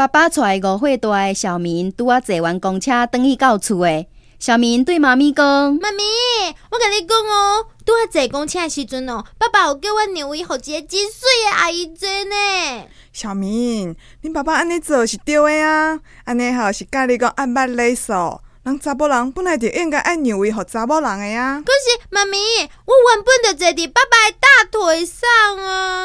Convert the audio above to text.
爸爸带五岁大的小明拄啊坐完公车，等去到厝诶。小明对妈咪讲：“妈咪，我跟你讲哦，拄啊坐公车的时阵哦，爸爸有叫我让位给一个真水的阿姨坐呢。”小明，你爸爸安尼做是对的啊，安尼吼是教你讲按捌礼数。人查某人本来就应该爱让位给查某人的呀、啊。可是妈咪，我原本就坐伫爸爸的大腿上啊。